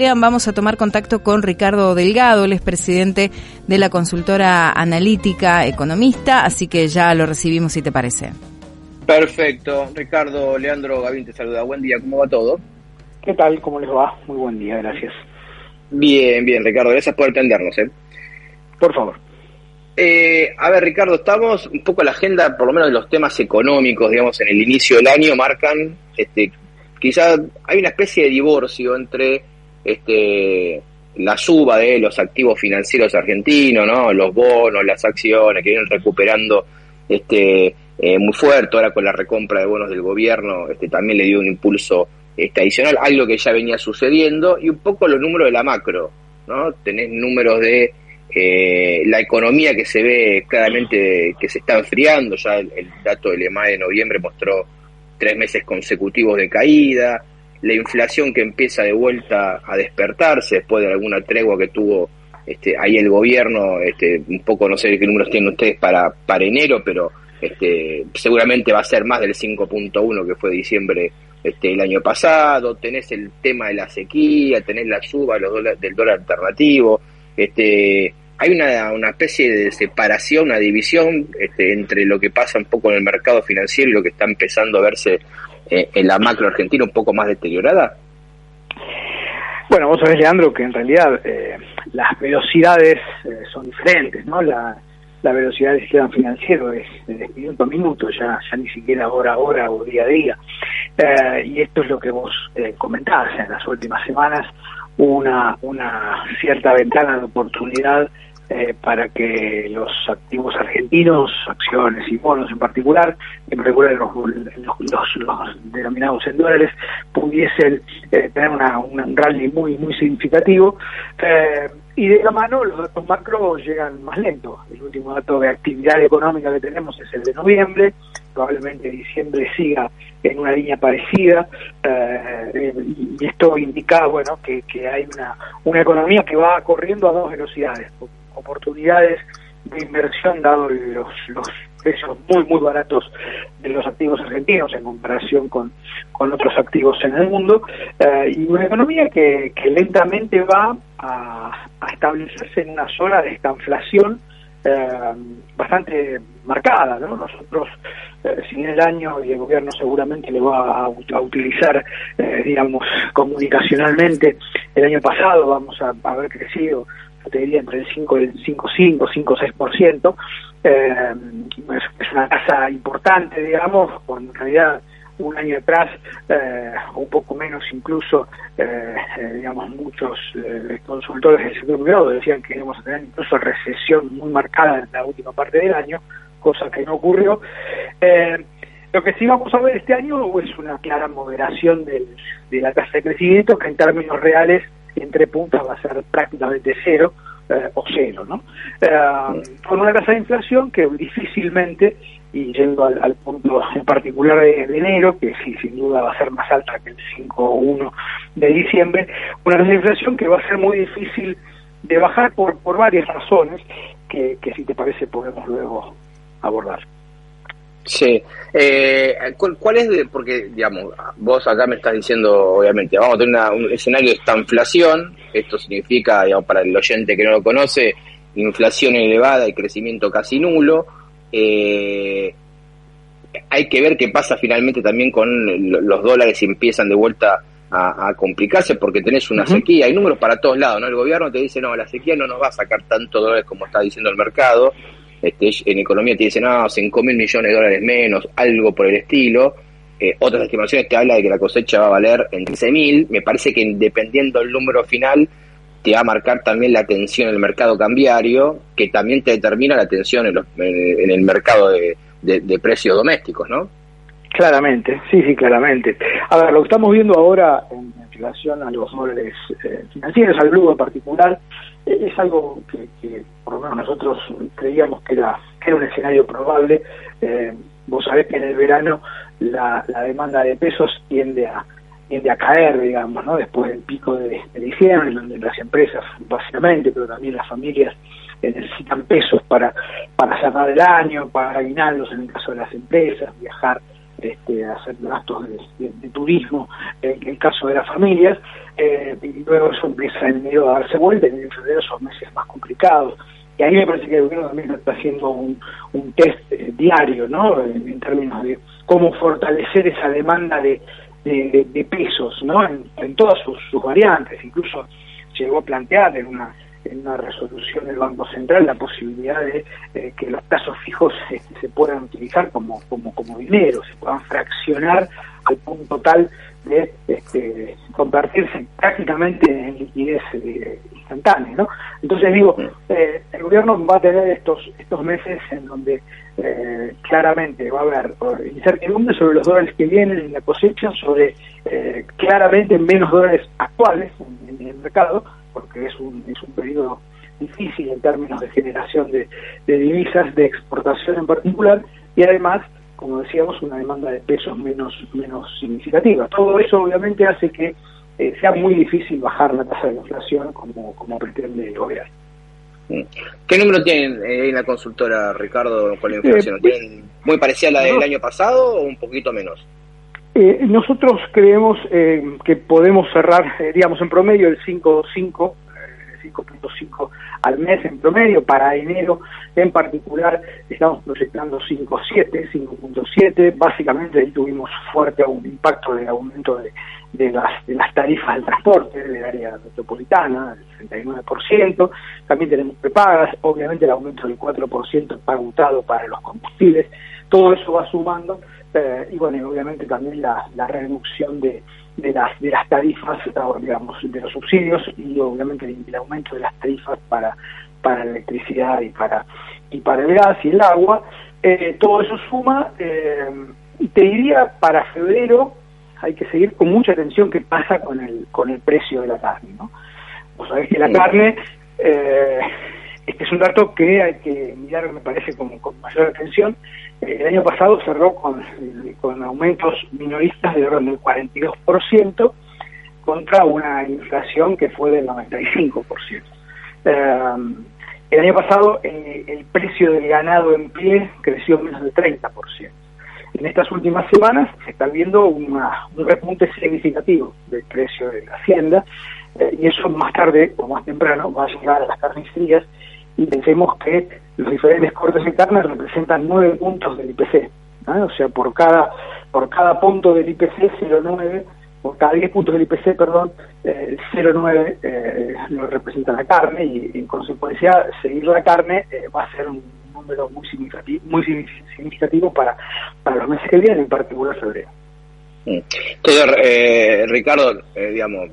Vamos a tomar contacto con Ricardo Delgado, el presidente de la consultora analítica economista, así que ya lo recibimos si te parece. Perfecto. Ricardo, Leandro, Gavín te saluda. Buen día, ¿cómo va todo? ¿Qué tal? ¿Cómo les va? Muy buen día, gracias. Bien, bien, Ricardo, gracias por atendernos. ¿eh? Por favor. Eh, a ver, Ricardo, estamos un poco a la agenda, por lo menos de los temas económicos, digamos, en el inicio del año, marcan, este, quizás hay una especie de divorcio entre este, la suba de los activos financieros argentinos, ¿no? los bonos, las acciones que vienen recuperando este, eh, muy fuerte, ahora con la recompra de bonos del gobierno este, también le dio un impulso este, adicional, algo que ya venía sucediendo, y un poco los números de la macro, ¿no? tenés números de eh, la economía que se ve claramente que se está enfriando, ya el, el dato del EMA de noviembre mostró tres meses consecutivos de caída, la inflación que empieza de vuelta a despertarse después de alguna tregua que tuvo este, ahí el gobierno, este, un poco no sé qué números tienen ustedes para, para enero, pero este, seguramente va a ser más del 5.1 que fue diciembre este, el año pasado, tenés el tema de la sequía, tenés la suba los del dólar alternativo, este, hay una, una especie de separación, una división este, entre lo que pasa un poco en el mercado financiero y lo que está empezando a verse eh, en la macro argentina un poco más deteriorada? Bueno, vos sabés, Leandro, que en realidad eh, las velocidades eh, son diferentes, ¿no? La, la velocidad del sistema financiero es de minuto a minuto, ya, ya ni siquiera hora a hora o día a día. y esto es lo que vos comentabas en las últimas semanas, una, una cierta ventana de oportunidad eh, para que los activos argentinos, acciones y bonos en particular, en particular los, los, denominados en dólares, pudiesen eh, tener una, un rally muy muy significativo. Eh, y de la mano los datos macro llegan más lento. El último dato de actividad económica que tenemos es el de noviembre, probablemente diciembre siga en una línea parecida y esto indica bueno que, que hay una, una economía que va corriendo a dos velocidades oportunidades de inversión dado los, los precios muy muy baratos de los activos argentinos en comparación con, con otros activos en el mundo eh, y una economía que, que lentamente va a, establecerse en una zona de esta inflación eh, bastante marcada. ¿no? Nosotros, eh, si en el año y el gobierno seguramente le va a, utilizar, digamos, comunicacionalmente, el año pasado vamos a haber crecido te diría entre el 5 el 5,5, 5,6%. Eh, es, una tasa importante, digamos, cuando en realidad un año atrás, eh, un poco menos incluso, eh, eh digamos, muchos eh, consultores del sector privado decían que íbamos a tener incluso recesión muy marcada en la última parte del año, cosa que no ocurrió. lo que sí vamos a ver este año es una clara moderación del, de la tasa de crecimiento, que en términos reales entre puntas va a ser prácticamente cero eh, o cero, ¿no? Eh, con una tasa de inflación que difícilmente, y yendo al, punto en particular de, enero, que sí, sin duda va a ser más alta que el 5.1 de diciembre, una tasa de inflación que va a ser muy difícil de bajar por, por varias razones que, que si te parece podemos luego abordar. Sí. Eh, ¿cuál, es? De, porque, digamos, vos acá me estás diciendo, obviamente, vamos a tener un escenario de esta inflación. Esto significa, digamos, para el oyente que no lo conoce, inflación elevada y crecimiento casi nulo. Eh, hay que ver qué pasa finalmente también con los dólares si empiezan de vuelta a, complicarse porque tenés una sequía. Hay números para todos lados, ¿no? El gobierno te dice, no, la sequía no nos va a sacar tanto dólares como está diciendo el mercado este, en economía te dicen, no, 5 mil millones de dólares menos, algo por el estilo. Eh, otras estimaciones te hablan de que la cosecha va a valer en 15 mil. Me parece que dependiendo del número final, te va a marcar también la tensión en el mercado cambiario, que también te determina la tensión en, en, el mercado de, precios domésticos, ¿no? Claramente, sí, sí, claramente. A ver, lo que estamos viendo ahora en, relación a los dólares eh, financieros, al blue en particular, es algo que, por lo menos nosotros creíamos que era, era un escenario probable. Eh, vos sabés que en el verano la, demanda de pesos tiende a tiende a caer, digamos, ¿no? después del pico de, diciembre, donde las empresas, básicamente, pero también las familias eh, necesitan pesos para, para cerrar el año, para aguinaldos en el caso de las empresas, viajar este, hacer gastos de, turismo, en el caso de las familias, eh, y luego eso empieza en enero a darse vuelta, y en febrero son meses más complicados. Y ahí me parece que el gobierno también está haciendo un, test eh, diario, ¿no? En, términos de cómo fortalecer esa demanda de, de, pesos, ¿no? En, todas sus, variantes, incluso llegó a plantear en una en una resolución del Banco Central la posibilidad de eh, que los plazos fijos se puedan utilizar como, como, como dinero, se puedan fraccionar al punto tal de este, convertirse prácticamente en liquidez eh, instantánea. ¿no? Entonces digo, eh, el gobierno va a tener estos, estos meses en donde claramente va a haber incertidumbre sobre los dólares que vienen en la cosecha, sobre claramente menos dólares actuales en, el mercado, porque es un, es un periodo difícil en términos de generación de, de divisas, de exportación en particular, y además como decíamos, una demanda de pesos menos, menos significativa. Todo eso obviamente hace que eh, sea muy difícil bajar la tasa de inflación como, como pretende el gobierno. Mm. ¿Qué número tienen eh, en la consultora, Ricardo, con la eh, inflación? ¿Tienen muy parecida a la del año pasado o un poquito menos? Nosotros creemos que podemos cerrar, digamos, en promedio el 5.5 5.5 al mes en promedio. Para enero en particular estamos proyectando 5.7, 5.7. Básicamente ahí tuvimos fuerte impacto del aumento de, las, de las tarifas del transporte del área metropolitana, el 39%. También tenemos prepagas, obviamente el aumento del 4% pagutado para los combustibles. Todo eso va sumando eh, y bueno, obviamente también la, la reducción de de las de las tarifas digamos de los subsidios y obviamente el, aumento de las tarifas para para la electricidad y para y para el gas y el agua eh, todo eso suma eh, te diría para febrero hay que seguir con mucha atención qué pasa con el con el precio de la carne no vos sabés que la carne eh, este es un dato que hay que mirar me parece con, con mayor atención el año pasado cerró con, con aumentos minoristas de orden del 42% contra una inflación que fue del 95%. Eh, el año pasado eh, el precio del ganado en pie creció menos del 30%. En estas últimas semanas se está viendo un repunte significativo del precio de la hacienda eh, y eso más tarde o más temprano va a llegar a las carnicerías y pensemos que los diferentes cortes de carne representan nueve puntos del IPC. O sea, por cada por cada punto del IPC 0,9, por cada 10 puntos del IPC, perdón, eh, 0,9 eh, lo representa la carne y en consecuencia seguir la carne eh, va a ser un número muy significativo, muy significativo para, para los meses que vienen, en particular febrero. Mm. Entonces, eh, Ricardo, digamos,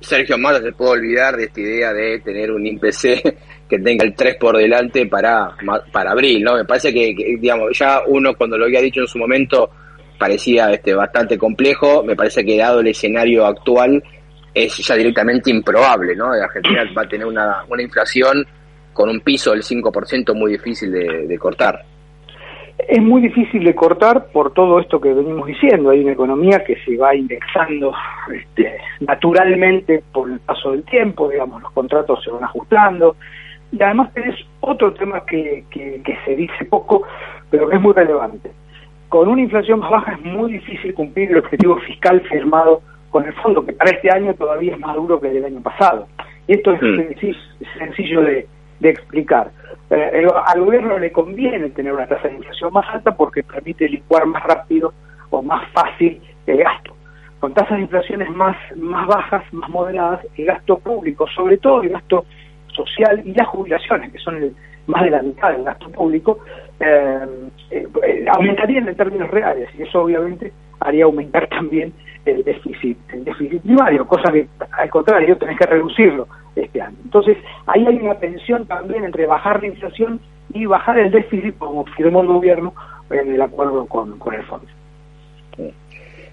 Sergio Mata se puede olvidar de esta idea de tener un IPC que tenga el 3 por delante para, para abril, ¿no? Me parece que, digamos, ya uno cuando lo había dicho en su momento parecía este, bastante complejo, me parece que dado el escenario actual es ya directamente improbable, ¿no? Argentina va a tener una, una inflación con un piso del 5% muy difícil de, cortar. Es muy difícil de cortar por todo esto que venimos diciendo. Hay una economía que se va indexando este, naturalmente por el paso del tiempo, digamos, los contratos se van ajustando, y además tenés otro tema que, que, se dice poco, pero que es muy relevante. Con una inflación más baja es muy difícil cumplir el objetivo fiscal firmado con el fondo, que para este año todavía es más duro que el del año pasado. Y esto es mm. sencillo, de, explicar. Eh, al gobierno le conviene tener una tasa de inflación más alta porque permite licuar más rápido o más fácil el gasto. Con tasas de inflaciones más, más bajas, más moderadas, el gasto público, sobre todo el gasto social y las jubilaciones, que son más de la mitad del gasto público, eh, eh, aumentarían en términos reales y eso obviamente haría aumentar también el déficit, el déficit primario, cosa que al contrario tenés que reducirlo este año. Entonces ahí hay una tensión también entre bajar la inflación y bajar el déficit como firmó el gobierno en el acuerdo con, con el fondo.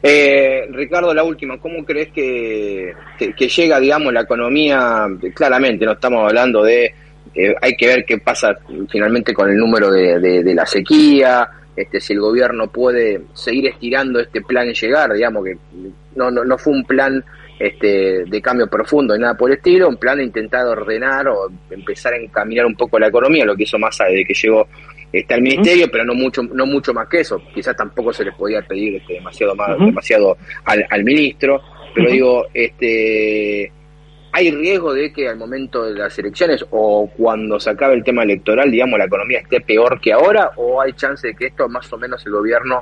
Eh, Ricardo, la última, ¿cómo crees que, que, llega, digamos, la economía? Claramente, no estamos hablando de, eh, hay que ver qué pasa finalmente con el número de, de, la sequía, este, si el gobierno puede seguir estirando este plan llegar, digamos que no, no, no fue un plan este, de cambio profundo y nada por el estilo, un plan de intentar ordenar o empezar a encaminar un poco la economía, lo que hizo Massa desde que llegó está el ministerio, pero no mucho, no mucho más que eso. Quizás tampoco se les podía pedir este, demasiado más, demasiado al, al ministro, pero digo, este ¿Hay riesgo de que al momento de las elecciones o cuando se acabe el tema electoral, digamos, la economía esté peor que ahora? ¿O hay chance de que esto más o menos el gobierno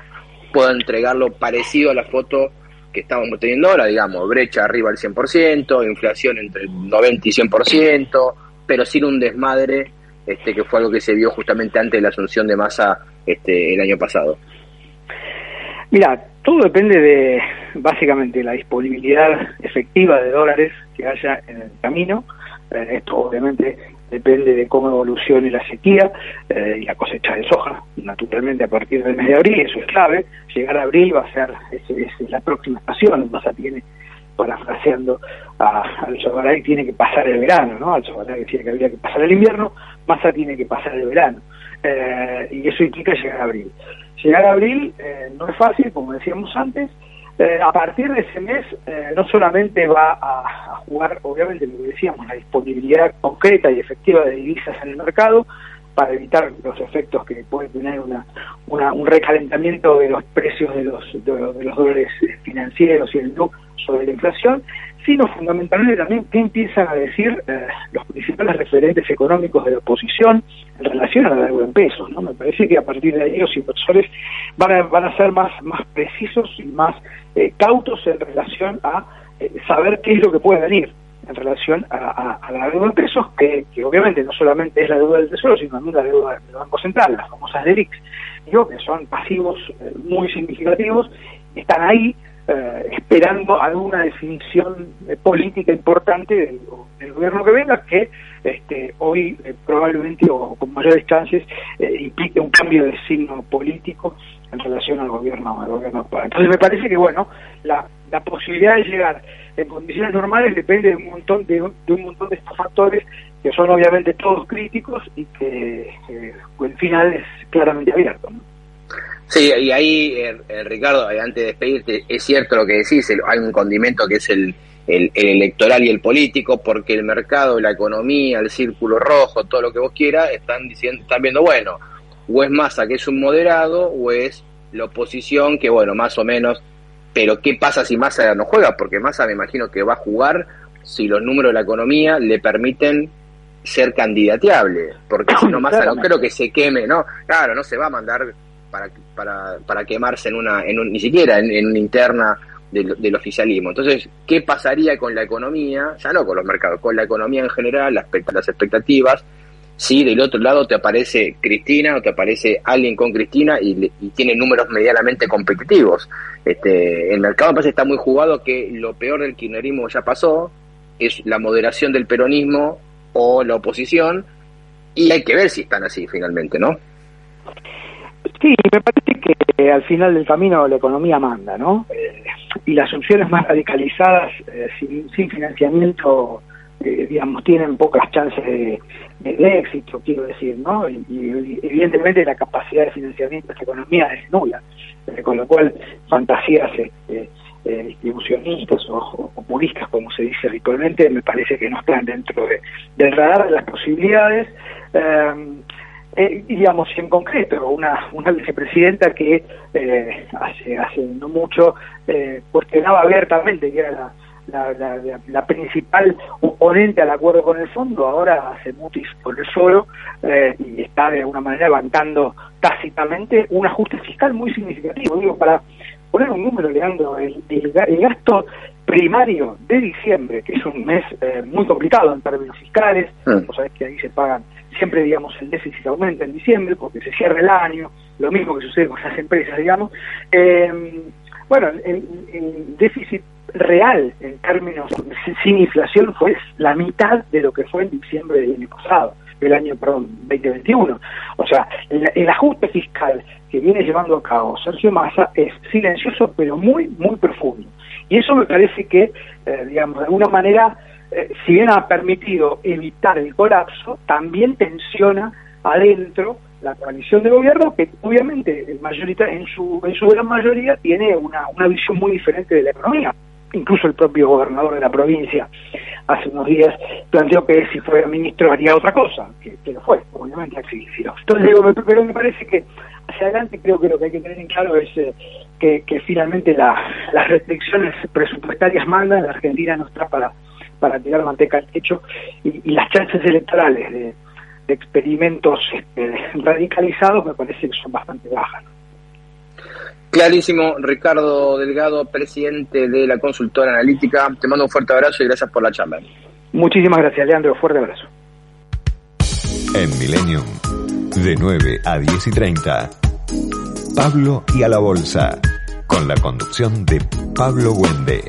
pueda entregarlo parecido a la foto que estamos teniendo ahora, digamos, brecha arriba al 100%, inflación entre el 90 y 100%, pero sin un desmadre, este que fue algo que se vio justamente antes de la asunción de masa este, el año pasado? Mira, todo depende de básicamente la disponibilidad efectiva de dólares que haya en el camino. Eh, esto obviamente depende de cómo evolucione la sequía eh, y la cosecha de soja, naturalmente a partir del mes de abril, eso es clave. Llegar a abril va a ser es, la próxima estación, Massa tiene, parafraseando a, al Sobaray, tiene que pasar el verano, ¿no? Al Sobaray decía que había que pasar el invierno, Massa tiene que pasar el verano. Eh, y eso implica llegar a abril. Llegar a abril no es fácil, como decíamos antes, eh, a partir de ese mes eh, no solamente va a, jugar, obviamente, lo que decíamos, la disponibilidad concreta y efectiva de divisas en el mercado para evitar los efectos que puede tener una, un recalentamiento de los precios de los, de, los dólares financieros y el NUC sobre la inflación, sino fundamentalmente también qué empiezan a decir eh, los principales referentes económicos de la oposición en relación a la deuda en pesos. ¿no? Me parece que a partir de ahí los inversores van a, van a ser más, más precisos y más eh, cautos en relación a eh, saber qué es lo que puede venir en relación a, la deuda en pesos, que, obviamente no solamente es la deuda del Tesoro, sino también la deuda del Banco Central, las famosas digo, que son pasivos muy significativos, están ahí eh, esperando alguna definición eh, política importante del, gobierno que venga, que este, hoy eh, probablemente o con mayores chances implique un cambio de signo político en relación al gobierno, al gobierno. Entonces me parece que bueno, la, la posibilidad de llegar en condiciones normales depende de un montón de, un montón de estos factores que son obviamente todos críticos y que el final es claramente abierto. Sí, y ahí, eh, eh, Ricardo, eh, antes de despedirte, es cierto lo que decís, hay un condimento que es el, el, electoral y el político, porque el mercado, la economía, el círculo rojo, todo lo que vos quieras, están diciendo, están viendo, bueno, o es Massa que es un moderado, o es la oposición que, bueno, más o menos, pero ¿qué pasa si Massa no juega? Porque Massa me imagino que va a jugar si los números de la economía le permiten ser candidateable, porque si no Massa no creo que se queme, ¿no? Claro, no se va a mandar para, para, para quemarse en una, en ni siquiera en, una interna del, oficialismo. Entonces, ¿qué pasaría con la economía? Ya no con los mercados, con la economía en general, las, las expectativas. Si del otro lado te aparece Cristina o te aparece alguien con Cristina y, tiene números medianamente competitivos. Este, el mercado me parece está muy jugado que lo peor del kirchnerismo ya pasó, es la moderación del peronismo o la oposición, y hay que ver si están así finalmente, ¿no? Sí, me parece que al final del camino la economía manda, ¿no? Eh, y las opciones más radicalizadas, eh, sin, financiamiento, eh, digamos, tienen pocas chances de, éxito, quiero decir, ¿no? Y, evidentemente la capacidad de financiamiento de esta economía es nula, con lo cual fantasías distribucionistas o, populistas, como se dice habitualmente, me parece que no están dentro del radar de las posibilidades. Eh, digamos, en concreto, una, una vicepresidenta que eh, hace, hace no mucho eh, cuestionaba abiertamente que era la, la, la, principal oponente al acuerdo con el fondo, ahora hace mutis por el solo eh, y está de alguna manera levantando tácitamente un ajuste fiscal muy significativo. Digo, para poner un número, Leandro, el, el, el gasto primario de diciembre, que es un mes eh, muy complicado en términos fiscales, mm. vos sabés que ahí se pagan siempre, digamos, el déficit aumenta en diciembre porque se cierra el año, lo mismo que sucede con las empresas, digamos. Eh, bueno, el, déficit real en términos sin inflación fue la mitad de lo que fue en diciembre del año pasado, del año, perdón, 2021. O sea, el, ajuste fiscal que viene llevando a cabo Sergio Massa es silencioso pero muy, muy profundo. Y eso me parece que, eh, digamos, de alguna manera eh, si bien ha permitido evitar el colapso, también tensiona adentro la coalición de gobierno, que obviamente el mayorita, en, su, en su gran mayoría tiene una, una visión muy diferente de la economía. Incluso el propio gobernador de la provincia hace unos días planteó que si fuera ministro haría otra cosa, que, lo fue, obviamente así. Entonces digo, pero me parece que hacia adelante creo que lo que hay que tener en claro es eh, que, finalmente las restricciones presupuestarias mandan, la Argentina no está para, para tirar manteca al techo y, las chances electorales de, experimentos este, radicalizados me parece que son bastante bajas. Clarísimo, Ricardo Delgado, presidente de la consultora analítica. Te mando un fuerte abrazo y gracias por la charla. Muchísimas gracias, Leandro. Fuerte abrazo. En Millennium, de 9 a 10 y 30, Pablo y a la Bolsa, con la conducción de Pablo Wende.